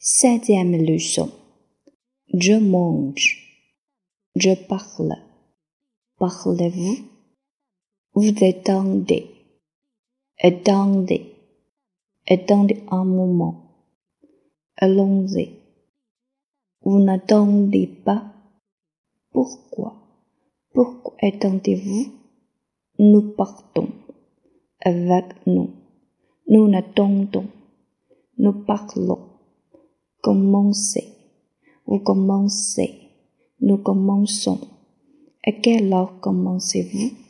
Septième leçon. Je mange. Je parle. Parlez-vous? Vous attendez. Attendez. Attendez un moment. Allons-y. Vous n'attendez pas? Pourquoi? Pourquoi attendez-vous? Nous partons. Avec nous. Nous attendons. Nous parlons. Commencez. Vous commencez. Nous commençons. À quelle heure commencez-vous?